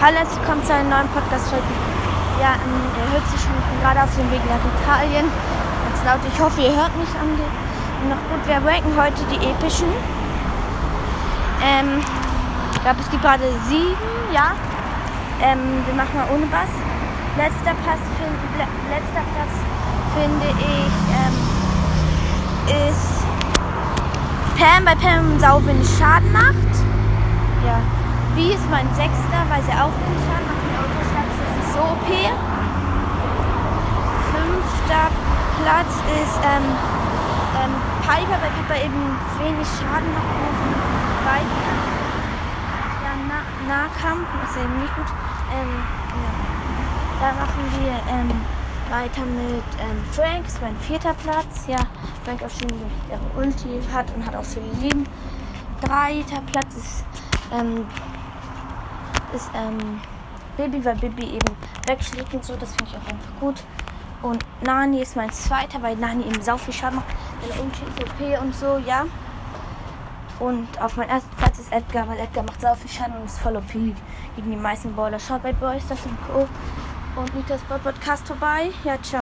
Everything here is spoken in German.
Hallo, es kommt zu einem neuen Podcast-Folge. Ja, ähm, ihr hört sich ich bin gerade auf dem Weg nach Italien. Ganz laut, ich hoffe, ihr hört mich an noch gut. Wir ranken heute die epischen. Ähm, ich glaube, es gibt gerade sieben, ja. Ähm, wir machen mal ohne Bass. Letzter, Pass find, le letzter Platz finde ich ähm, ist Pam, bei Pam sau wenig Schaden macht. Ist mein Sechster, weil sie auch wenig Schaden macht. Die Autoschlag ist so OP. Fünfter Platz ist ähm, ähm, Piper, weil Piper eben wenig Schaden macht. Bei ja, Na Nahkampf ist eben nicht gut. Ähm, ja. Da machen wir ähm, weiter mit ähm, Frank, ist mein vierter Platz. Ja, Frank auch schon ihre Ulti hat und hat auch viele Leben. Dritter Platz ist, ähm, ist ähm, Baby, weil Baby eben wegschlägt und so. Das finde ich auch einfach gut. Und Nani ist mein zweiter, weil Nani eben sau viel Schaden macht. Ihre Ulti ist OP und so, ja. Und auf meinem ersten Platz ist Edgar, weil Edgar macht sau viel Schaden und ist voll OP gegen die meisten Baller. Schaut bei Boys das und Co und Nitas Podcast vorbei. Ja, ciao.